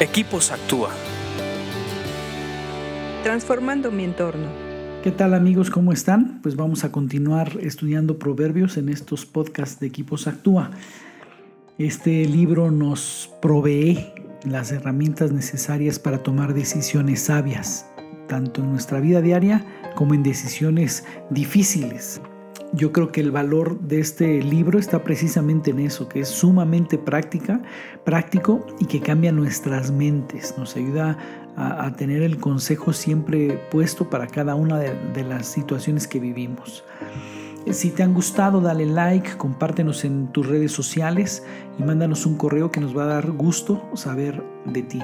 Equipos Actúa. Transformando mi entorno. ¿Qué tal amigos? ¿Cómo están? Pues vamos a continuar estudiando proverbios en estos podcasts de Equipos Actúa. Este libro nos provee las herramientas necesarias para tomar decisiones sabias, tanto en nuestra vida diaria como en decisiones difíciles yo creo que el valor de este libro está precisamente en eso, que es sumamente práctica, práctico y que cambia nuestras mentes, nos ayuda a, tener el consejo siempre puesto para cada una de, las situaciones que vivimos. Si te han gustado, dale like, compártenos en tus redes sociales y mándanos un correo que nos va a dar gusto saber de ti.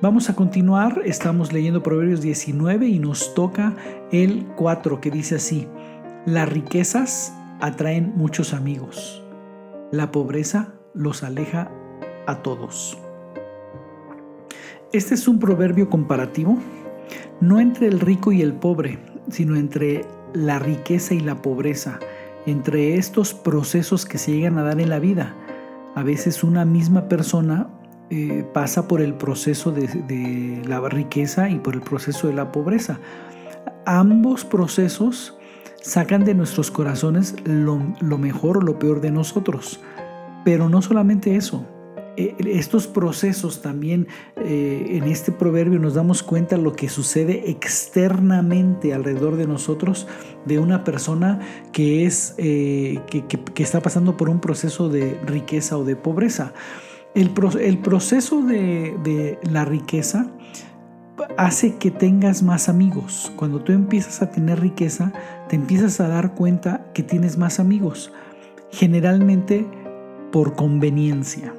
Vamos a continuar, estamos leyendo Proverbios 19 y nos toca el 4 que dice así. Las riquezas atraen muchos amigos. La pobreza los aleja a todos. Este es un proverbio comparativo, no entre el rico y el pobre, sino entre la riqueza y la pobreza, entre estos procesos que se llegan a dar en la vida. A veces una misma persona eh, pasa por el proceso de, de la riqueza y por el proceso de la pobreza. Ambos procesos sacan de nuestros corazones lo, mejor o lo peor de nosotros. Pero no solamente eso, e, estos procesos también eh, en este proverbio nos damos cuenta lo que sucede externamente alrededor de nosotros de una persona que es eh, que, está pasando por un proceso de riqueza o de pobreza. El, proceso de la riqueza hace que tengas más amigos. Cuando tú empiezas a tener riqueza, te empiezas a dar cuenta que tienes más amigos, generalmente por conveniencia,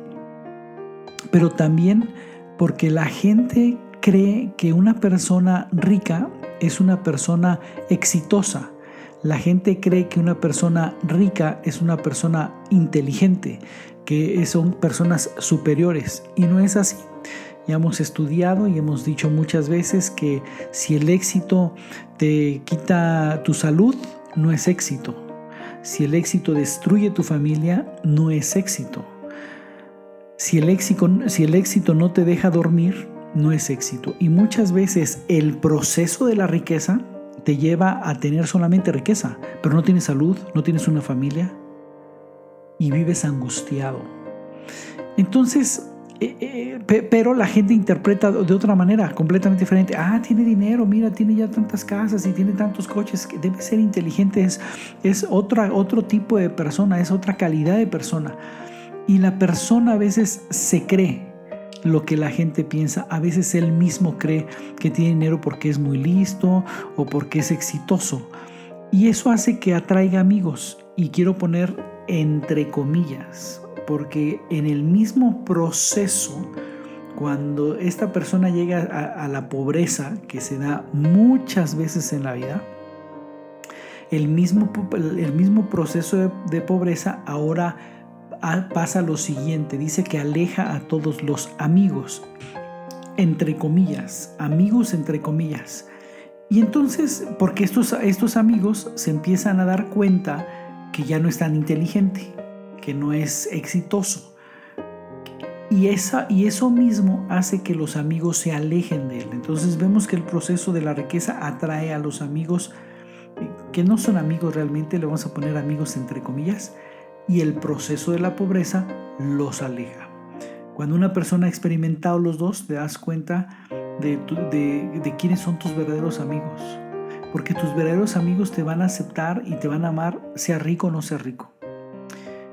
pero también porque la gente cree que una persona rica es una persona exitosa. La gente cree que una persona rica es una persona inteligente, que son personas superiores y no es así. Ya hemos estudiado y hemos dicho muchas veces que si el éxito te quita tu salud, no es éxito. Si el éxito destruye tu familia, no es éxito. Si el éxito, si el éxito no te deja dormir, no es éxito. Y muchas veces el proceso de la riqueza te lleva a tener solamente riqueza, pero no tienes salud, no tienes una familia y vives angustiado. Entonces, eh, eh, pero la gente interpreta de otra manera, completamente diferente. Ah, tiene dinero, mira, tiene ya tantas casas y tiene tantos coches, que debe ser inteligente, es, es otra, otro tipo de persona, es otra calidad de persona. Y la persona a veces se cree lo que la gente piensa, a veces él mismo cree que tiene dinero porque es muy listo o porque es exitoso. Y eso hace que atraiga amigos. Y quiero poner entre comillas, porque en el mismo proceso, cuando esta persona llega a, la pobreza, que se da muchas veces en la vida, el mismo, el mismo proceso de, de pobreza ahora pasa lo siguiente, dice que aleja a todos los amigos, entre comillas, amigos entre comillas. Y entonces, porque estos, estos amigos se empiezan a dar cuenta que ya no es tan inteligente, no es exitoso. Y, esa, y eso mismo hace que los amigos se alejen de él. Entonces vemos que el proceso de la riqueza atrae a los amigos eh, que no son amigos realmente, le vamos a poner amigos entre comillas, y el proceso de la pobreza los aleja. Cuando una persona ha experimentado los dos, te das cuenta de, de, de quiénes son tus verdaderos amigos. Porque tus verdaderos amigos te van a aceptar y te van a amar, sea rico o no sea rico.